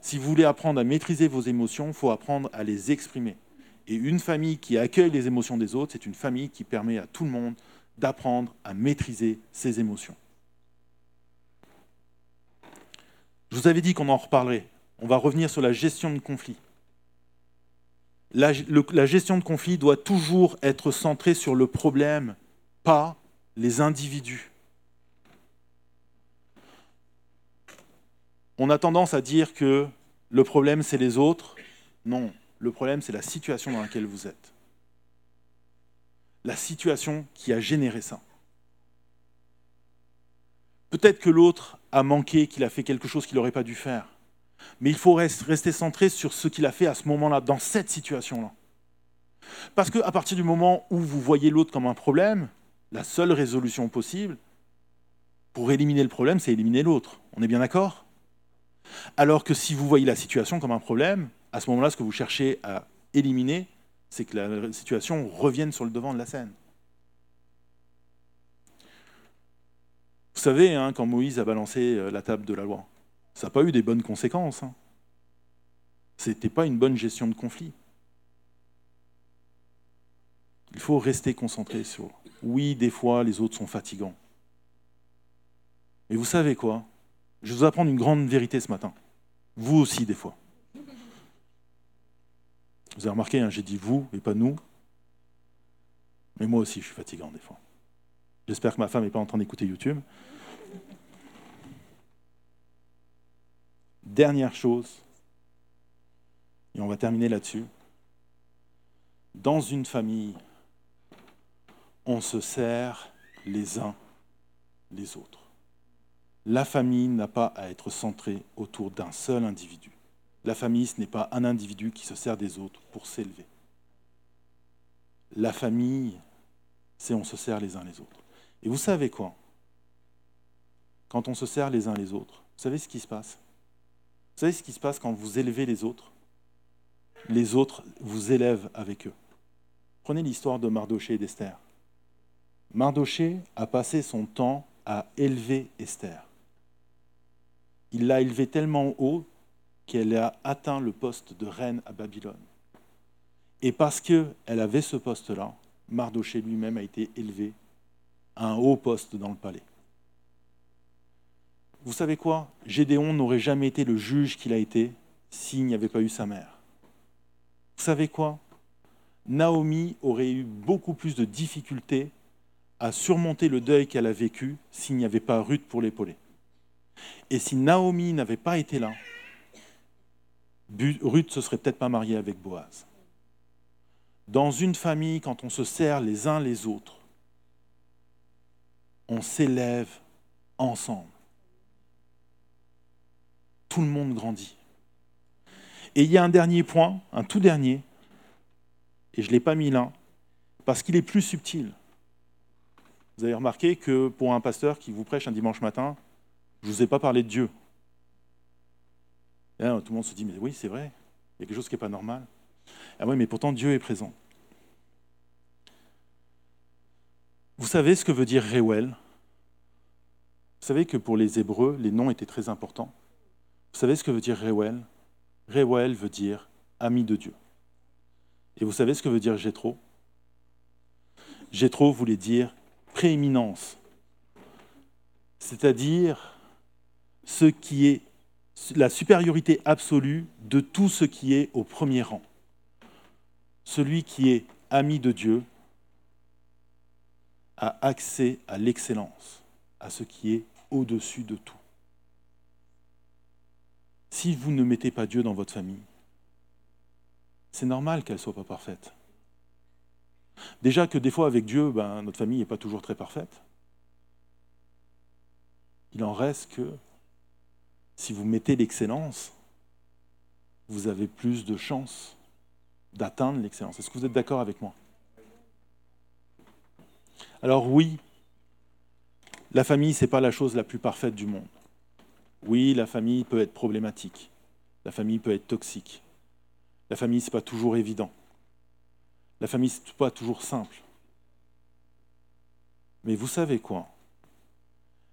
A: Si vous voulez apprendre à maîtriser vos émotions, il faut apprendre à les exprimer. Et une famille qui accueille les émotions des autres, c'est une famille qui permet à tout le monde d'apprendre à maîtriser ses émotions. Je vous avais dit qu'on en reparlerait. On va revenir sur la gestion de conflits. La, gestion de conflits doit toujours être centrée sur le problème, pas les individus. On a tendance à dire que le problème, c'est les autres. Non, le problème, c'est la situation dans laquelle vous êtes. La situation qui a généré ça. Peut-être que l'autre a manqué, qu'il a fait quelque chose qu'il n'aurait pas dû faire. Mais il faut rester centré sur ce qu'il a fait à ce moment-là, dans cette situation-là. Parce qu'à partir du moment où vous voyez l'autre comme un problème, la seule résolution possible pour éliminer le problème, c'est éliminer l'autre. On est bien d'accord? Alors que si vous voyez la situation comme un problème, à ce moment-là, ce que vous cherchez à éliminer, c'est que la situation revienne sur le devant de la scène. Vous savez, hein, quand Moïse a balancé euh, la table de la loi, ça n'a pas eu des bonnes conséquences. Hein. Ce n'était pas une bonne gestion de conflit. Il faut rester concentré sur. Oui, des fois, les autres sont fatigants. Mais vous savez quoi? Je vais vous apprendre une grande vérité ce matin. Vous aussi, des fois. Vous avez remarqué, hein, j'ai dit vous et pas nous. Mais moi aussi, je suis fatigant des fois. J'espère que ma femme n'est pas en train d'écouter YouTube. Dernière chose, et on va terminer là-dessus. Dans une famille, on se sert les uns les autres. La famille n'a pas à être centrée autour d'un seul individu. La famille, ce n'est pas un individu qui se sert des autres pour s'élever. La famille, c'est on se sert les uns les autres. Et vous savez quoi? Quand on se sert les uns les autres, vous savez ce qui se passe? Vous savez ce qui se passe quand vous élevez les autres? Les autres vous élèvent avec eux. Prenez l'histoire de Mardoché et d'Esther. Mardoché a passé son temps à élever Esther. Il l'a élevée tellement haut qu'elle a atteint le poste de reine à Babylone. Et parce qu'elle avait ce poste-là, Mardoché lui-même a été élevé à un haut poste dans le palais. Vous savez quoi? Gédéon n'aurait jamais été le juge qu'il a été s'il n'y avait pas eu sa mère. Vous savez quoi? Naomi aurait eu beaucoup plus de difficultés à surmonter le deuil qu'elle a vécu s'il n'y avait pas Ruth pour l'épauler. Et si Naomi n'avait pas été là, Ruth se serait peut-être pas mariée avec Boaz. Dans une famille, quand on se sert les uns les autres, on s'élève ensemble. Tout le monde grandit. Et il y a un dernier point, un tout dernier, et je ne l'ai pas mis là, parce qu'il est plus subtil. Vous avez remarqué que pour un pasteur qui vous prêche un dimanche matin, je ne vous ai pas parlé de Dieu tout le monde se dit, mais oui, c'est vrai, il y a quelque chose qui n'est pas normal. Ah oui, mais pourtant Dieu est présent. Vous savez ce que veut dire Reuel? Vous savez que pour les Hébreux, les noms étaient très importants. Vous savez ce que veut dire Reuel? Reuel veut dire ami de Dieu. Et vous savez ce que veut dire Jétro Jétro voulait dire prééminence, c'est-à-dire ce qui est la supériorité absolue de tout ce qui est au premier rang. Celui qui est ami de Dieu a accès à l'excellence, à ce qui est au-dessus de tout. Si vous ne mettez pas Dieu dans votre famille, c'est normal qu'elle ne soit pas parfaite. Déjà que des fois avec Dieu, ben, notre famille n'est pas toujours très parfaite. Il en reste que si vous mettez l'excellence, vous avez plus de chances d'atteindre l'excellence. Est-ce que vous êtes d'accord avec moi? Alors oui, La famille, ce n'est pas la chose la plus parfaite du monde. Oui, la famille peut être problématique. La famille peut être toxique. La famille, ce n'est pas toujours évident. La famille, ce n'est pas toujours simple. Mais vous savez quoi?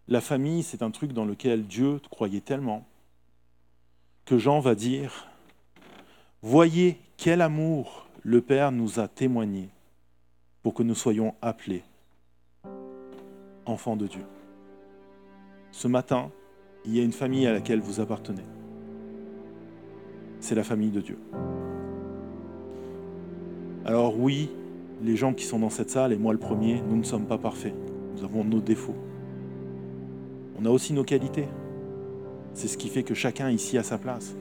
A: La famille, c'est un truc dans lequel Dieu croyait tellement que Jean va dire, voyez quel amour le Père nous a témoigné pour que nous soyons appelés enfants de Dieu. Ce matin, il y a une famille à laquelle vous appartenez. C'est la famille de Dieu. Alors oui, les gens qui sont dans cette salle, et moi le premier, nous ne sommes pas parfaits. Nous avons nos défauts. On a aussi nos qualités. C'est ce qui fait que chacun ici a sa place.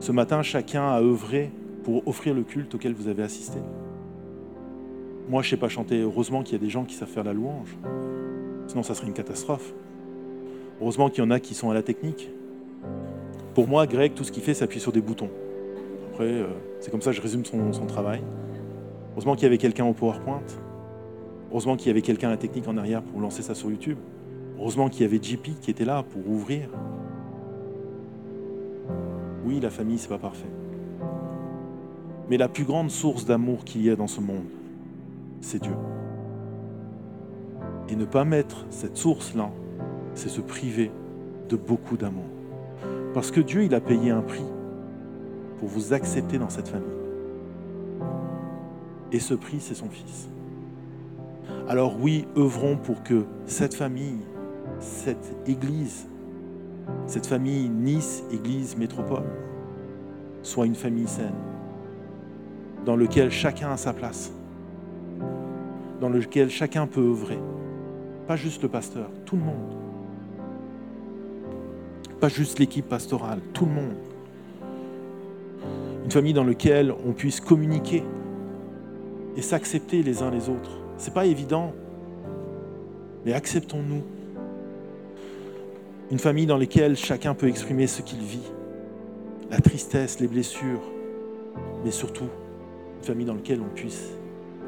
A: Ce matin, chacun a œuvré pour offrir le culte auquel vous avez assisté. Moi, je ne sais pas chanter. Heureusement qu'il y a des gens qui savent faire la louange. Sinon, ça serait une catastrophe. Heureusement qu'il y en a qui sont à la technique. Pour moi, Greg, tout ce qu'il fait, c'est appuyer sur des boutons. Après, euh, c'est comme ça que je résume son, son travail. Heureusement qu'il y avait quelqu'un au PowerPoint. Heureusement qu'il y avait quelqu'un à la technique en arrière pour lancer ça sur YouTube. Heureusement qu'il y avait JP qui était là pour ouvrir. Oui, la famille, c'est pas parfait. Mais la plus grande source d'amour qu'il y a dans ce monde, c'est Dieu. Et ne pas mettre cette source-là, c'est se priver de beaucoup d'amour. Parce que Dieu, il a payé un prix pour vous accepter dans cette famille. Et ce prix, c'est son Fils. Alors oui, œuvrons pour que cette famille, cette Église, cette famille Nice, Église, Métropole, soit une famille saine, dans laquelle chacun a sa place, dans laquelle chacun peut œuvrer. Pas juste le pasteur, tout le monde. Pas juste l'équipe pastorale, tout le monde. Une famille dans laquelle on puisse communiquer et s'accepter les uns les autres. C'est pas évident, mais acceptons-nous. Une famille dans laquelle chacun peut exprimer ce qu'il vit, la tristesse, les blessures, mais surtout une famille dans laquelle on puisse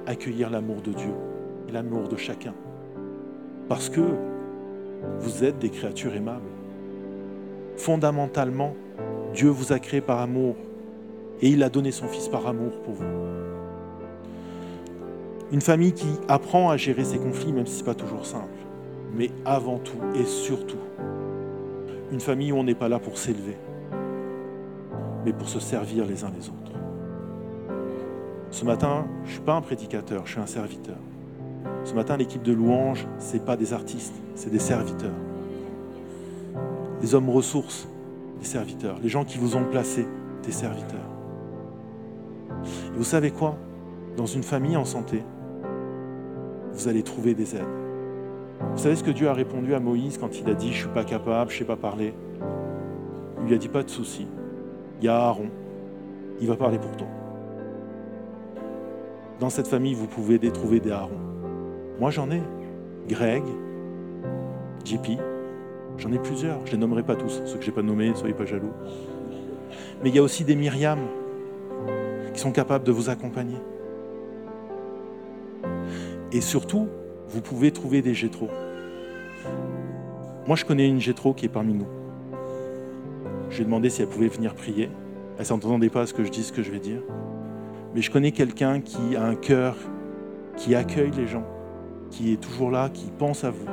A: accueillir l'amour de Dieu et l'amour de chacun. Parce que vous êtes des créatures aimables. Fondamentalement, Dieu vous a créé par amour et il a donné son Fils par amour pour vous. Une famille qui apprend à gérer ses conflits, même si ce n'est pas toujours simple. Mais avant tout et surtout, une famille où on n'est pas là pour s'élever, mais pour se servir les uns les autres. Ce matin, je ne suis pas un prédicateur, je suis un serviteur. Ce matin, l'équipe de louange, ce n'est pas des artistes, c'est des serviteurs. Des hommes ressources, des serviteurs. Les gens qui vous ont placé, des serviteurs. Et vous savez quoi? Dans une famille en santé, vous allez trouver des aides. Vous savez ce que Dieu a répondu à Moïse quand il a dit Je ne suis pas capable, je ne sais pas parler? Il lui a dit Pas de souci. Il y a Aaron. Il va parler pour toi. Dans cette famille, vous pouvez trouver des Aaron. Moi, j'en ai. Greg, JP, j'en ai plusieurs. Je ne les nommerai pas tous. Ceux que je n'ai pas nommés, soyez pas jaloux. Mais il y a aussi des Myriam qui sont capables de vous accompagner. Et surtout, vous pouvez trouver des Gétro. Moi, je connais une Gétro qui est parmi nous. Je lui ai demandé si elle pouvait venir prier. Elle ne s'entendait pas à ce que je dis, ce que je vais dire. Mais je connais quelqu'un qui a un cœur qui accueille les gens, qui est toujours là, qui pense à vous,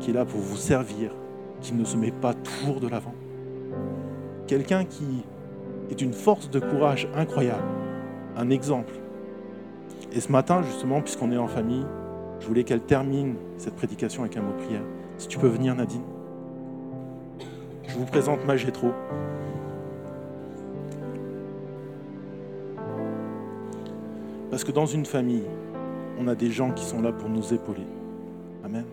A: qui est là pour vous servir, qui ne se met pas toujours de l'avant. Quelqu'un qui est une force de courage incroyable, un exemple. Et ce matin, justement, puisqu'on est en famille, je voulais qu'elle termine cette prédication avec un mot de prière. Si tu peux venir, Nadine. Je vous présente ma Gétro. Parce que dans une famille, on a des gens qui sont là pour nous épauler. Amen.